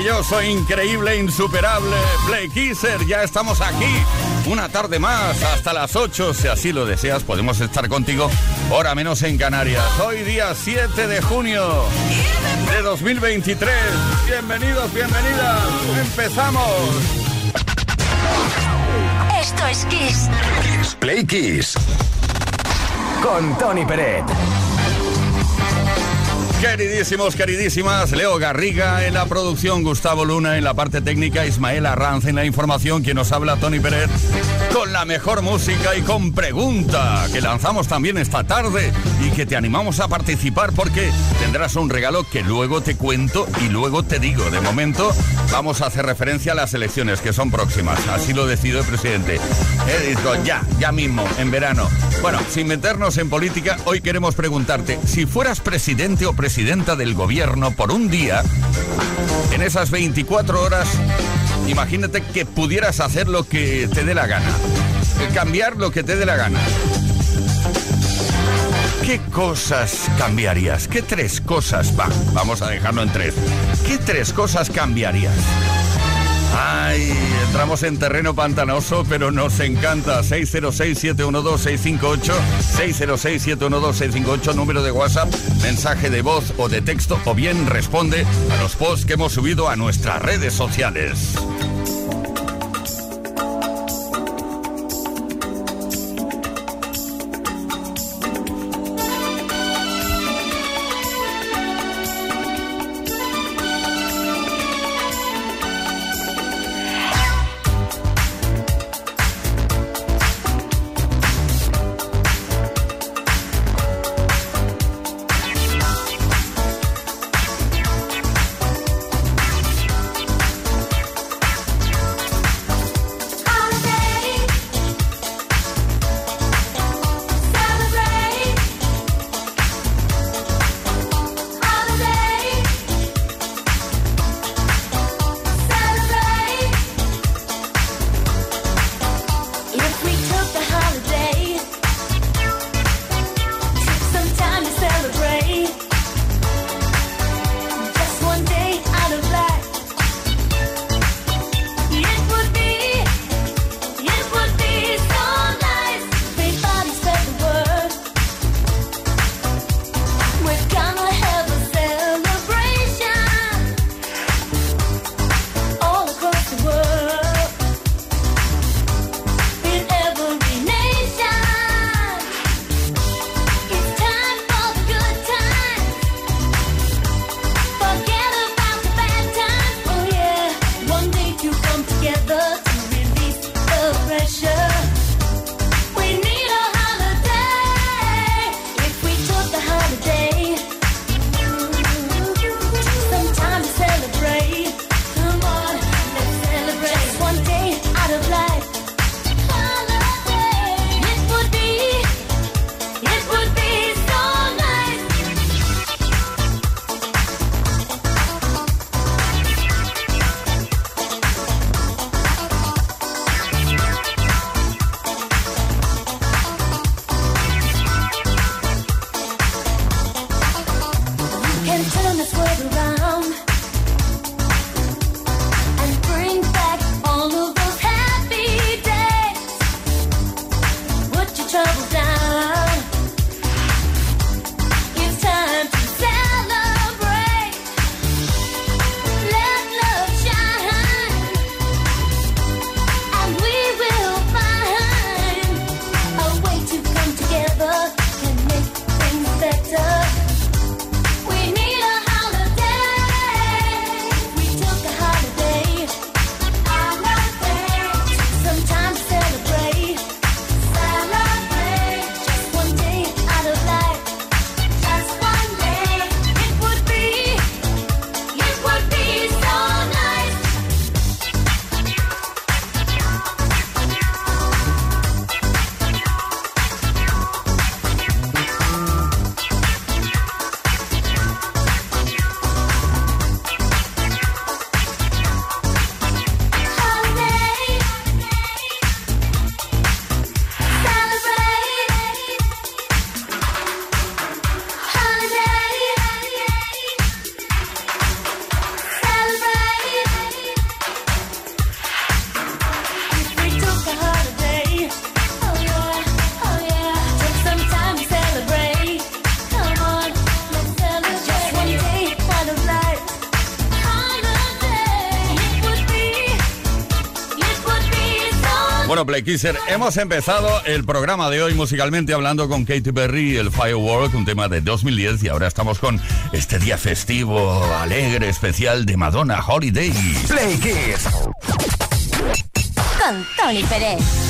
maravilloso, increíble, insuperable. Play Kisser, ya estamos aquí. Una tarde más, hasta las 8, si así lo deseas, podemos estar contigo, hora menos en Canarias. Hoy día 7 de junio de 2023. Bienvenidos, bienvenidas. Empezamos. Esto es Kiss. Play Kiss. Con Tony Peret. Queridísimos, queridísimas, Leo Garriga en la producción, Gustavo Luna en la parte técnica, Ismael Arranz en la información, quien nos habla Tony Pérez, con la mejor música y con pregunta que lanzamos también esta tarde y que te animamos a participar porque tendrás un regalo que luego te cuento y luego te digo. De momento vamos a hacer referencia a las elecciones que son próximas, así lo decidió el presidente. He ya, ya mismo, en verano. Bueno, sin meternos en política, hoy queremos preguntarte, si fueras presidente o presidenta del gobierno por un día, en esas 24 horas, imagínate que pudieras hacer lo que te dé la gana, cambiar lo que te dé la gana. ¿Qué cosas cambiarías? ¿Qué tres cosas? Va, vamos a dejarlo en tres. ¿Qué tres cosas cambiarías? Ay, entramos en terreno pantanoso, pero nos encanta. 606-712-658, 606-712-658, número de WhatsApp, mensaje de voz o de texto, o bien responde a los posts que hemos subido a nuestras redes sociales. Hemos empezado el programa de hoy musicalmente hablando con Katy Perry, el Firework, un tema de 2010 y ahora estamos con este día festivo, alegre, especial de Madonna Holiday. Play Kids. Con Tony Pérez.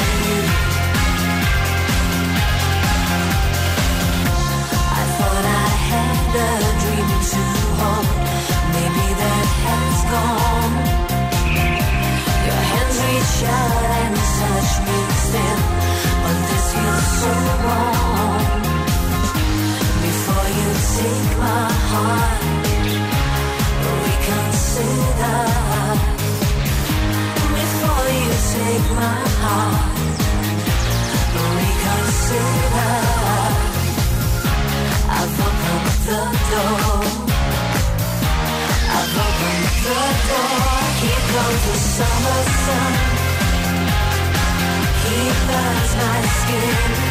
before you take my heart reconsider before you take my heart reconsider I've opened the door. I've opened the door. The summer sun. He burns my skin.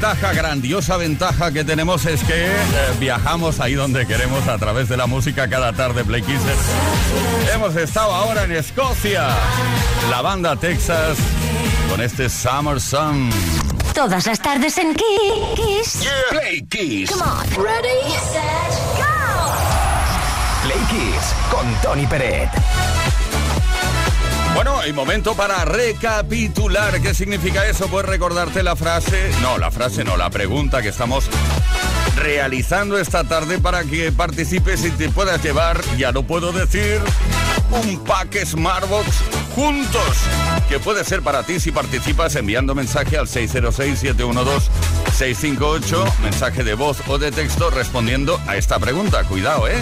ventaja, grandiosa ventaja que tenemos es que eh, viajamos ahí donde queremos a través de la música cada tarde Play Kisser. Hemos estado ahora en Escocia, la banda Texas, con este Summer Sun. Todas las tardes en Kiss. Play Kiss. Come on. Ready, set, go. Play Kiss con Tony Peret. Bueno, y momento para recapitular. ¿Qué significa eso? Pues recordarte la frase, no, la frase no, la pregunta que estamos realizando esta tarde para que participes y te puedas llevar, ya lo puedo decir, un pack Smartbox juntos, que puede ser para ti si participas enviando mensaje al 606-712-658, mensaje de voz o de texto respondiendo a esta pregunta. Cuidado, ¿eh?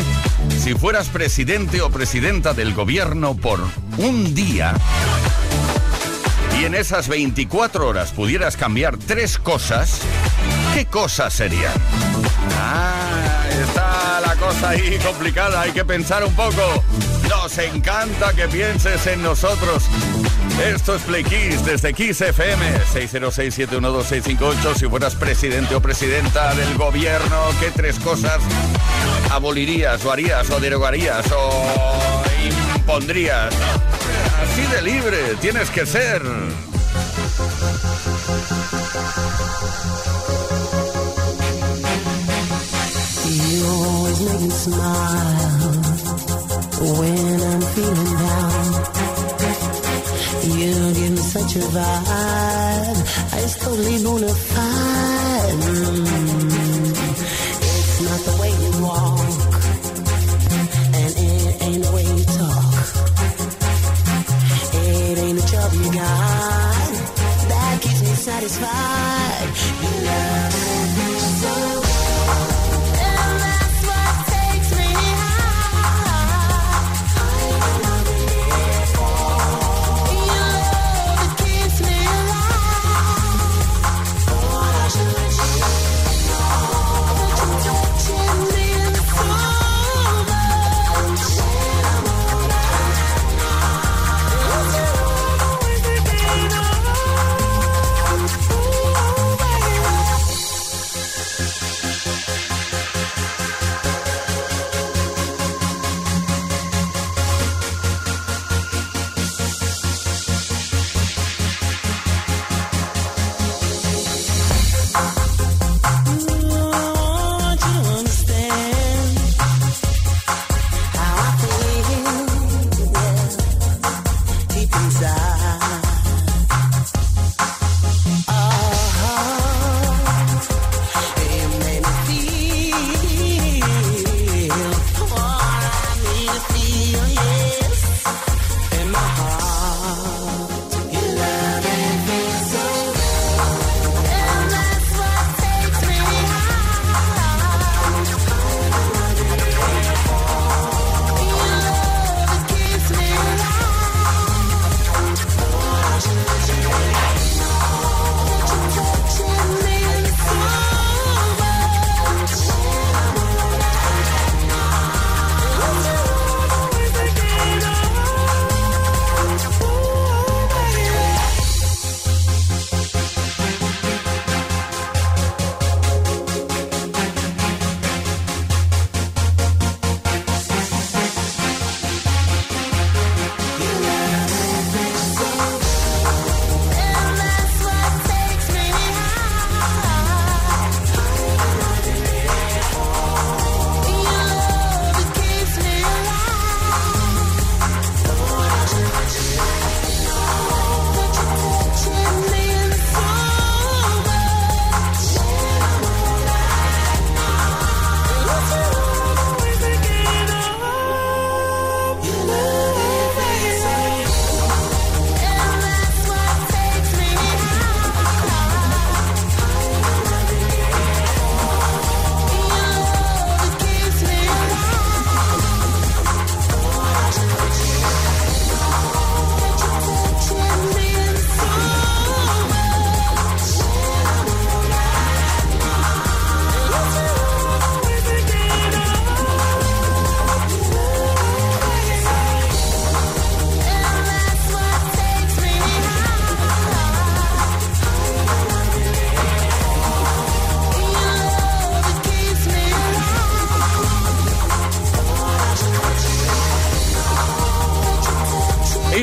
Si fueras presidente o presidenta del gobierno por un día y en esas 24 horas pudieras cambiar tres cosas, ¿qué cosas serían? Ah, está la cosa ahí complicada, hay que pensar un poco. Nos encanta que pienses en nosotros. Esto es Play Kiss desde Kiss FM 606-712-658. Si fueras presidente o presidenta del gobierno, ¿qué tres cosas abolirías o harías o derogarías o impondrías? Así de libre tienes que ser. You give me such a vibe. It's totally bona fide. Mm.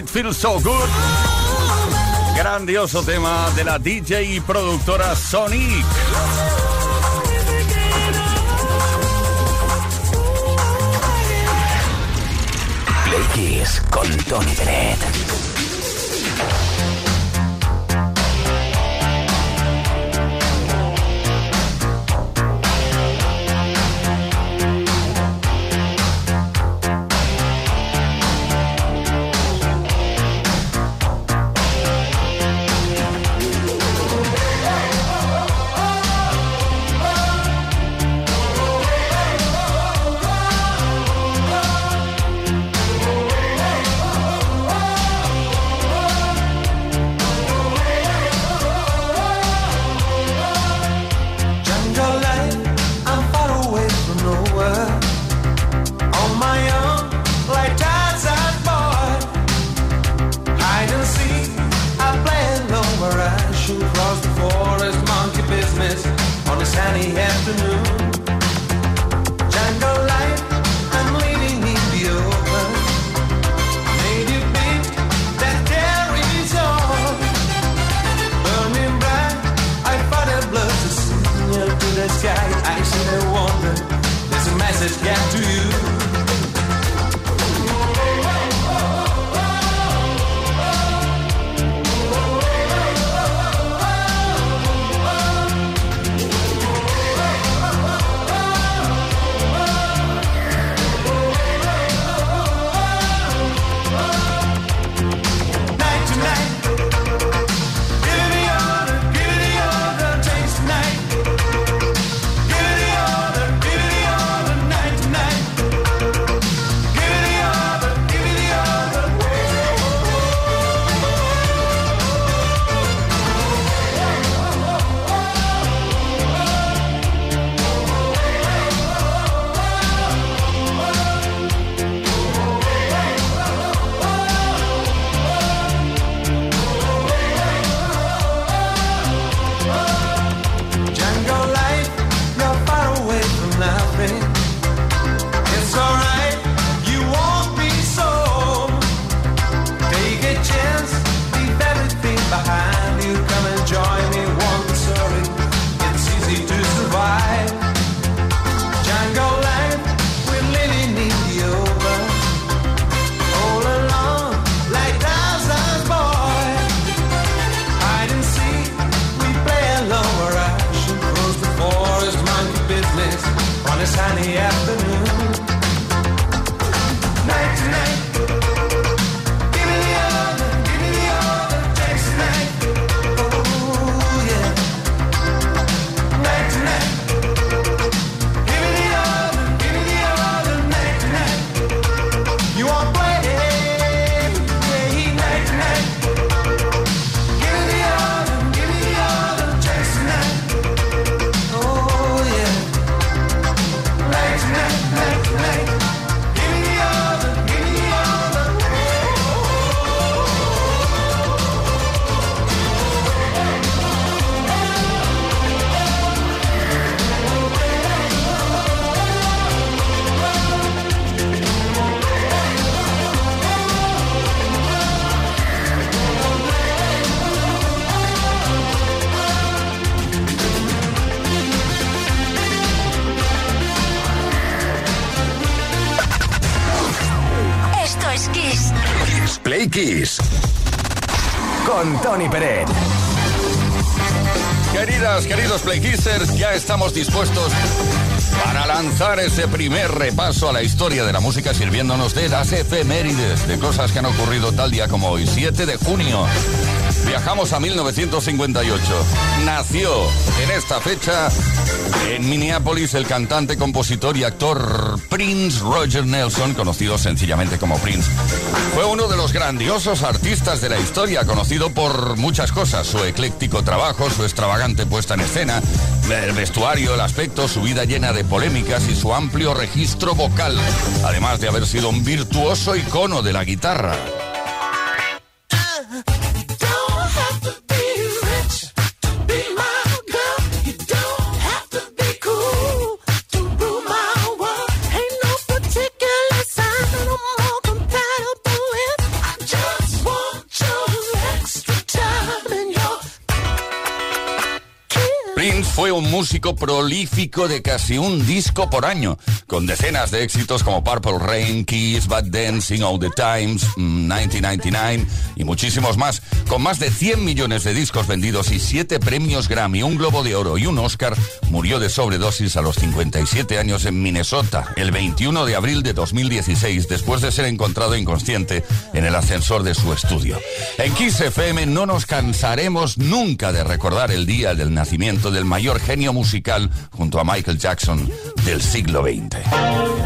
Feels So Good. Grandioso tema de la DJ y productora Sonic. Play con Tony Bennett. Estamos dispuestos para lanzar ese primer repaso a la historia de la música sirviéndonos de las efemérides, de cosas que han ocurrido tal día como hoy, 7 de junio. Viajamos a 1958. Nació en esta fecha en Minneapolis, el cantante, compositor y actor Prince Roger Nelson, conocido sencillamente como Prince, fue uno de los grandiosos artistas de la historia, conocido por muchas cosas, su ecléctico trabajo, su extravagante puesta en escena, el vestuario, el aspecto, su vida llena de polémicas y su amplio registro vocal, además de haber sido un virtuoso icono de la guitarra. Fue un músico prolífico de casi un disco por año, con decenas de éxitos como Purple Rain, Kiss, Bad Dancing, All the Times, 1999 mm, y muchísimos más, con más de 100 millones de discos vendidos y 7 premios Grammy, un Globo de Oro y un Oscar, murió de sobredosis a los 57 años en Minnesota, el 21 de abril de 2016, después de ser encontrado inconsciente en el ascensor de su estudio. En Kiss FM no nos cansaremos nunca de recordar el día del nacimiento del mayor genio musical junto a Michael Jackson del siglo XX.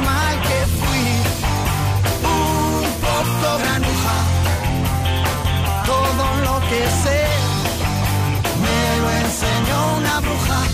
Mal que fui un poco granuja. Todo lo que sé me lo enseñó una bruja.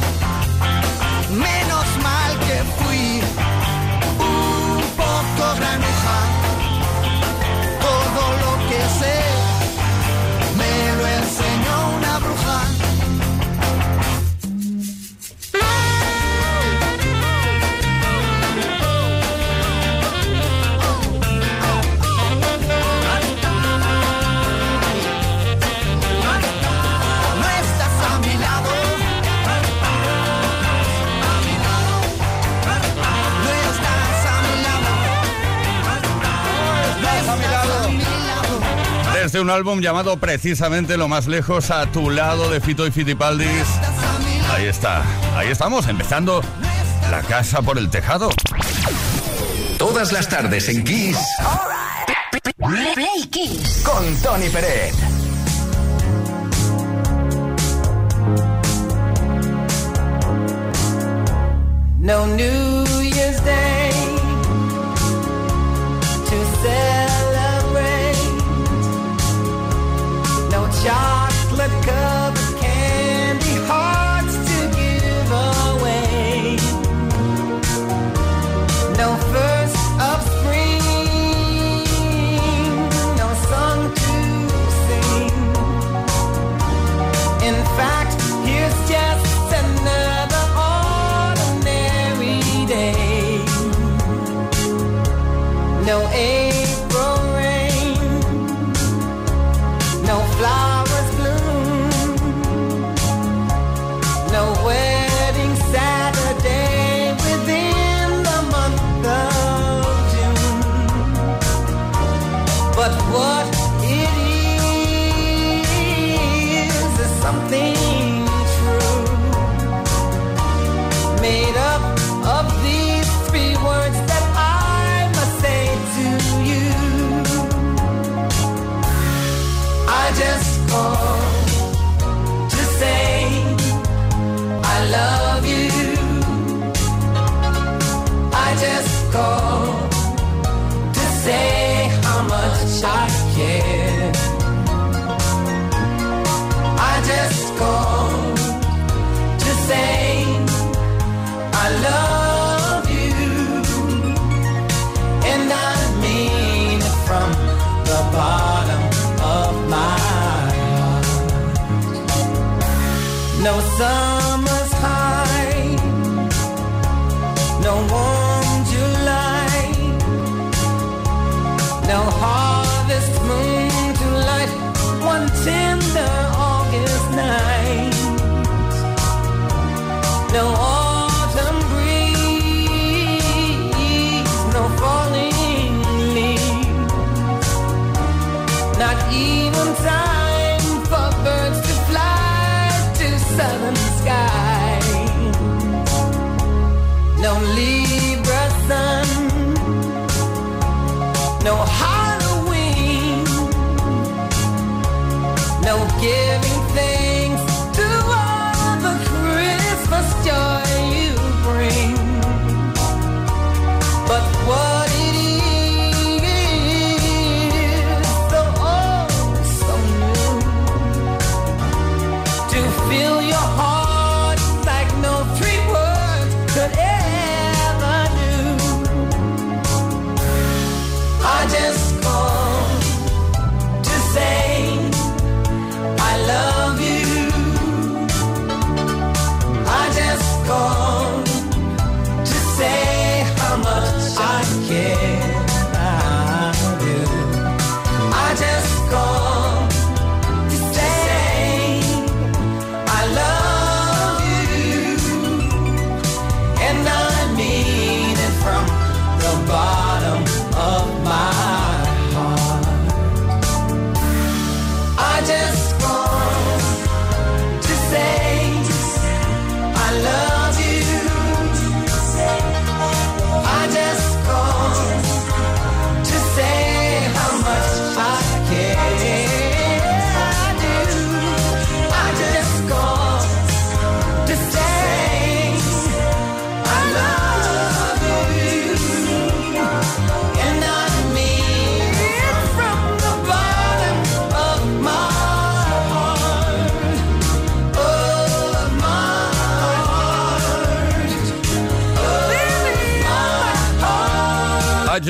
Lado. Desde un álbum llamado precisamente Lo más lejos a tu lado de Fito y Fitipaldis. Ahí está, ahí estamos, empezando la casa por el tejado. Todas las tardes en Kiss Play Kiss. con Tony Peret. No New Year's Day to. No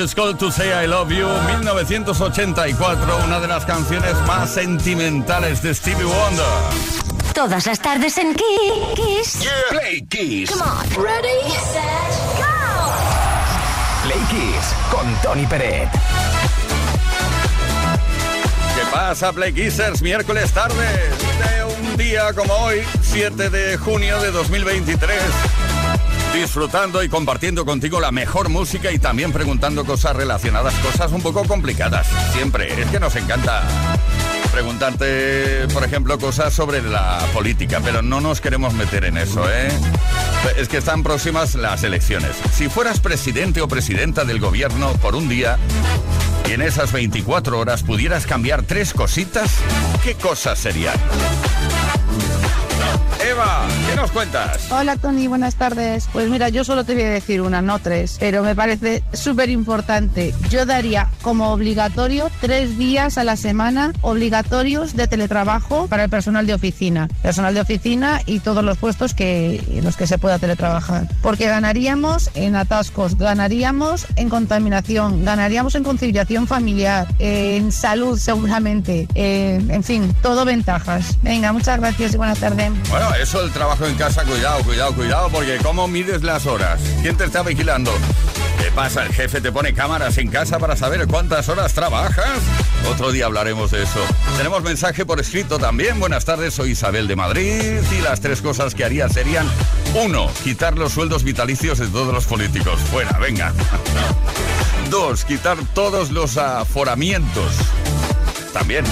heart. I Just Called to Say I Love You, 1984, una de las canciones más sentimentales de Stevie Wonder. Todas las tardes en Kiss. Play Kiss. Come on. Ready, set, go. Play Kiss con Tony Peret. ¿Qué pasa, Play Kissers? Miércoles tarde de un día como hoy, 7 de junio de 2023. Disfrutando y compartiendo contigo la mejor música y también preguntando cosas relacionadas, cosas un poco complicadas. Siempre, es que nos encanta preguntarte, por ejemplo, cosas sobre la política, pero no nos queremos meter en eso, ¿eh? Es que están próximas las elecciones. Si fueras presidente o presidenta del gobierno por un día y en esas 24 horas pudieras cambiar tres cositas, ¿qué cosas serían? Eva, ¿qué nos cuentas? Hola Tony, buenas tardes. Pues mira, yo solo te voy a decir una, no tres, pero me parece súper importante. Yo daría como obligatorio tres días a la semana obligatorios de teletrabajo para el personal de oficina. Personal de oficina y todos los puestos que, en los que se pueda teletrabajar. Porque ganaríamos en atascos, ganaríamos en contaminación, ganaríamos en conciliación familiar, en salud seguramente, eh, en fin, todo ventajas. Venga, muchas gracias y buenas tardes. Bueno, eso el trabajo en casa, cuidado, cuidado, cuidado, porque ¿cómo mides las horas? ¿Quién te está vigilando? ¿Qué pasa? ¿El jefe te pone cámaras en casa para saber cuántas horas trabajas? Otro día hablaremos de eso. Tenemos mensaje por escrito también. Buenas tardes, soy Isabel de Madrid y las tres cosas que haría serían uno, quitar los sueldos vitalicios de todos los políticos. Fuera, venga. Dos, quitar todos los aforamientos. También.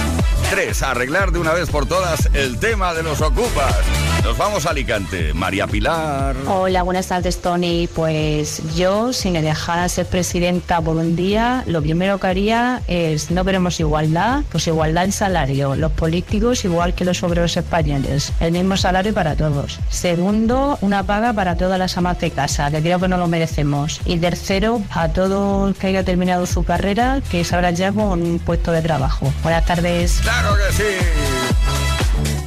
Tres, arreglar de una vez por todas el tema de los ocupas. Nos vamos a Alicante. María Pilar. Hola, buenas tardes, Tony. Pues yo, si me dejara ser presidenta por un día, lo primero que haría es, no queremos igualdad, pues igualdad en salario. Los políticos igual que los obreros españoles. El mismo salario para todos. Segundo, una paga para todas las amas de casa, que creo que no lo merecemos. Y tercero, a todo el que haya terminado su carrera, que sabrá ya con un puesto de trabajo. Buenas tardes. ¡Claro que sí!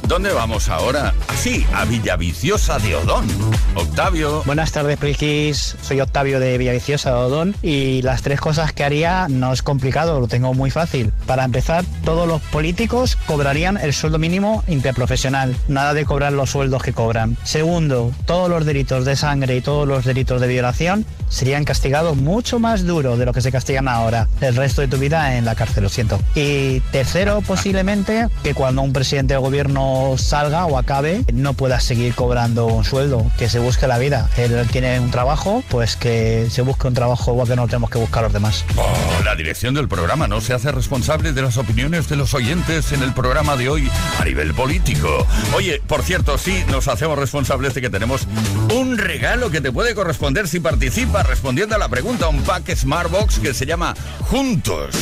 ¿Dónde vamos ahora? Sí, a Villaviciosa de Odón. Octavio. Buenas tardes, Prikis. Soy Octavio de Villaviciosa de Odón y las tres cosas que haría no es complicado, lo tengo muy fácil. Para empezar, todos los políticos cobrarían el sueldo mínimo interprofesional, nada de cobrar los sueldos que cobran. Segundo, todos los delitos de sangre y todos los delitos de violación serían castigados mucho más duro de lo que se castigan ahora, el resto de tu vida en la cárcel, lo siento. Y tercero, posiblemente, que cuando un presidente del gobierno salga o acabe, no pueda seguir cobrando un sueldo, que se busque la vida. Él tiene un trabajo, pues que se busque un trabajo igual que no tenemos que buscar los demás. Oh, la dirección del programa no se hace responsable de las opiniones de los oyentes en el programa de hoy a nivel político. Oye, por cierto, sí, nos hacemos responsables de que tenemos un regalo que te puede corresponder si participas respondiendo a la pregunta, un pack Smartbox que se llama Juntos.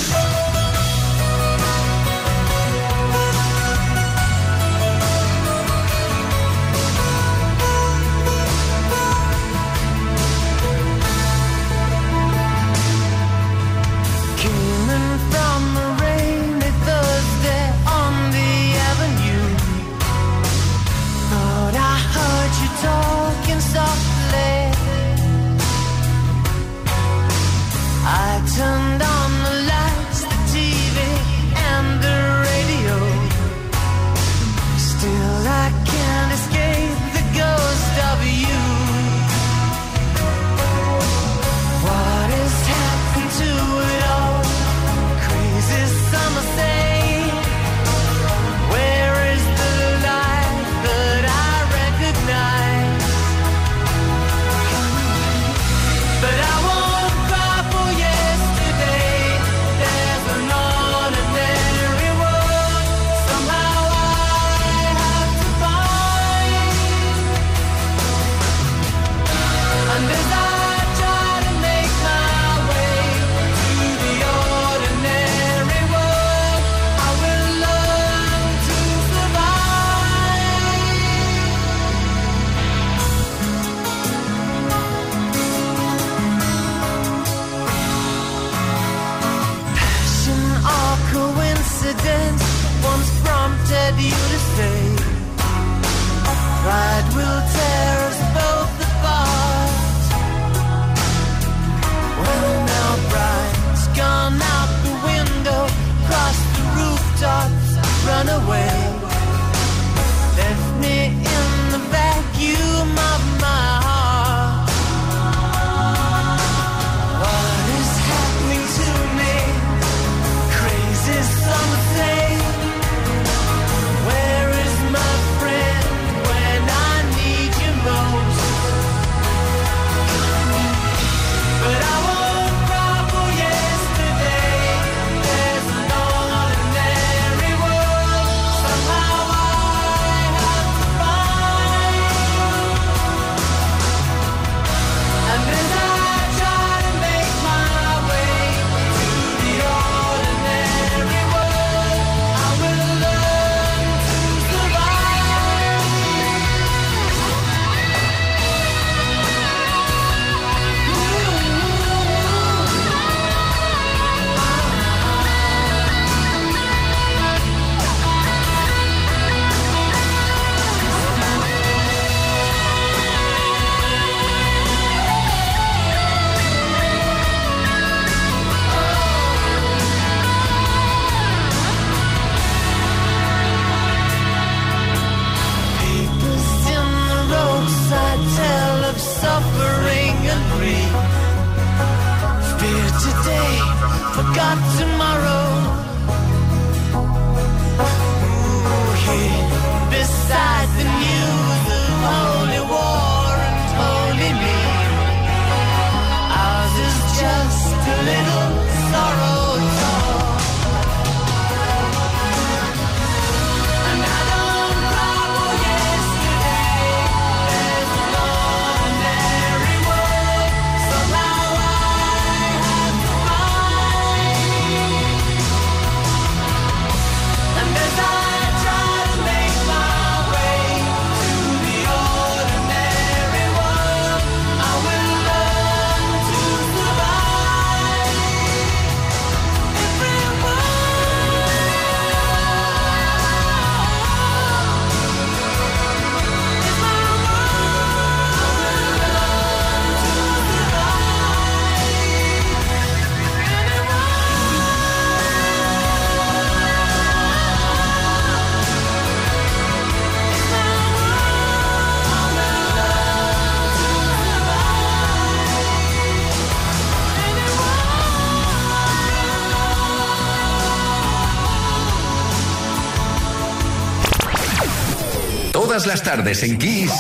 Tardes en Kiss.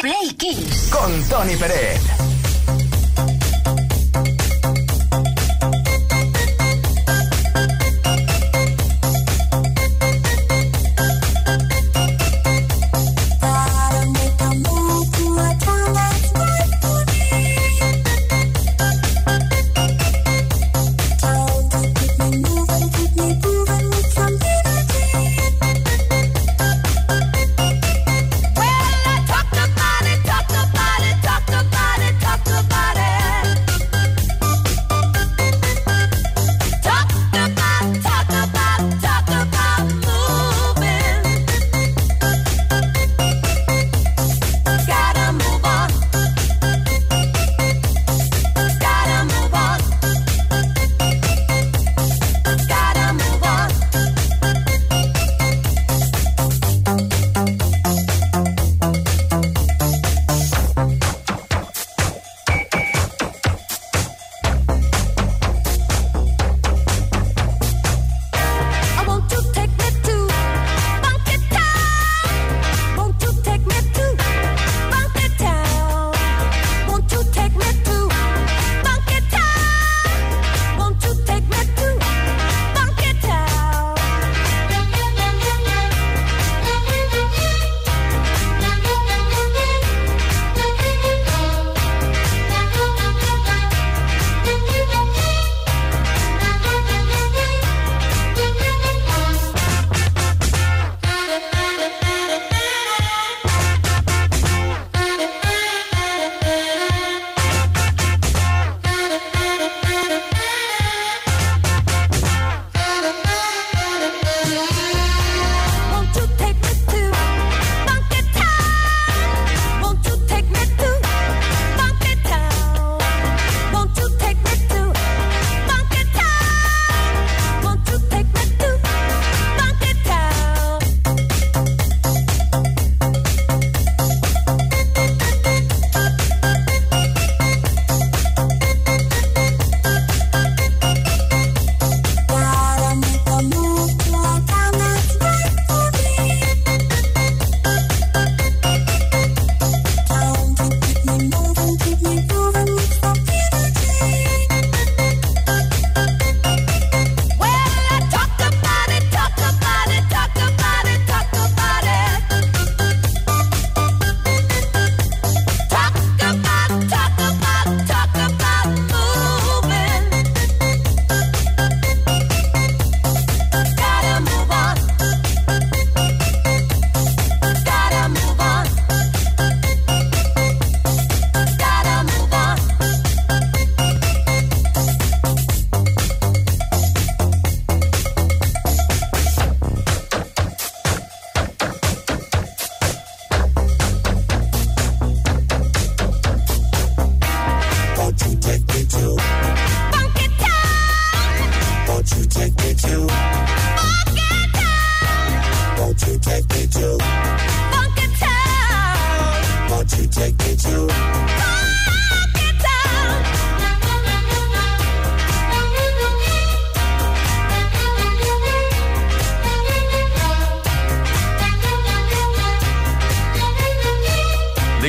Play Kiss. Con Tony Pérez.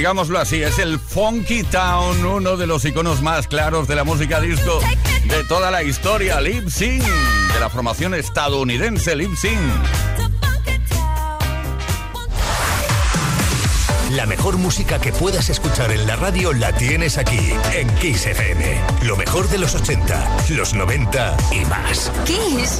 Digámoslo así, es el Funky Town, uno de los iconos más claros de la música disco de toda la historia, Lip Sync, de la formación estadounidense Lip Sync. La mejor música que puedas escuchar en la radio la tienes aquí, en Kiss FM. Lo mejor de los 80, los 90 y más. Kiss.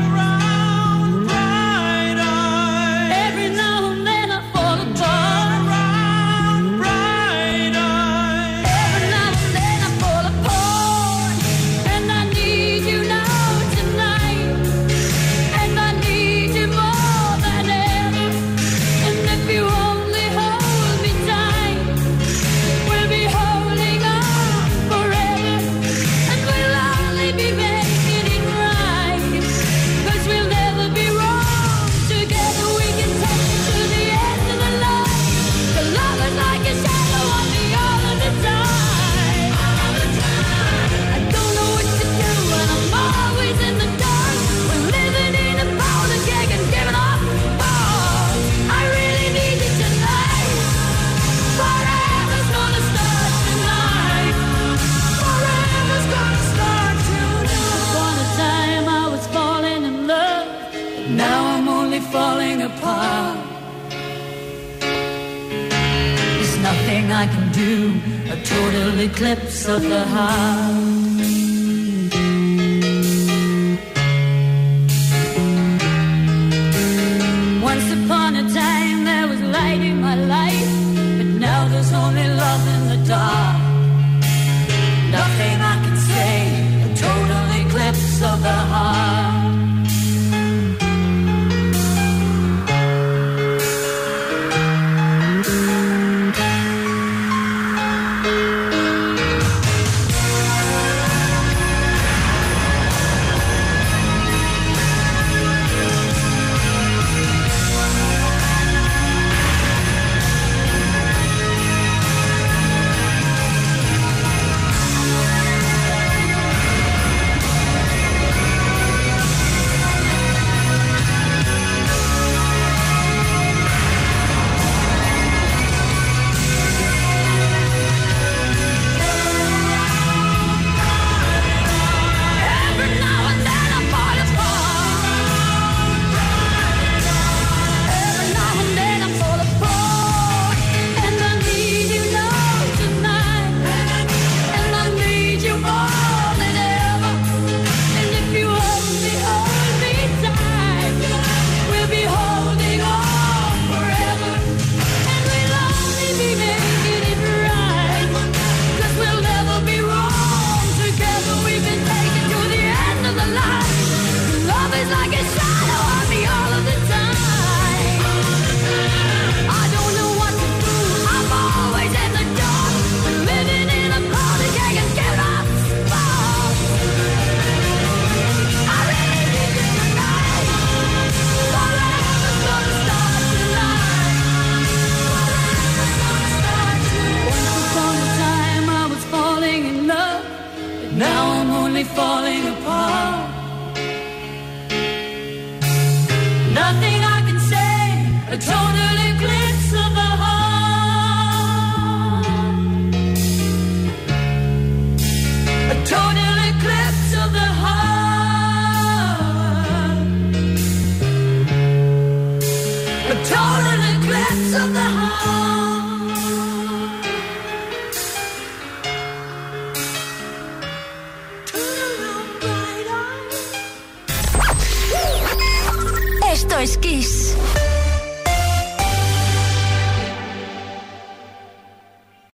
Of the heart.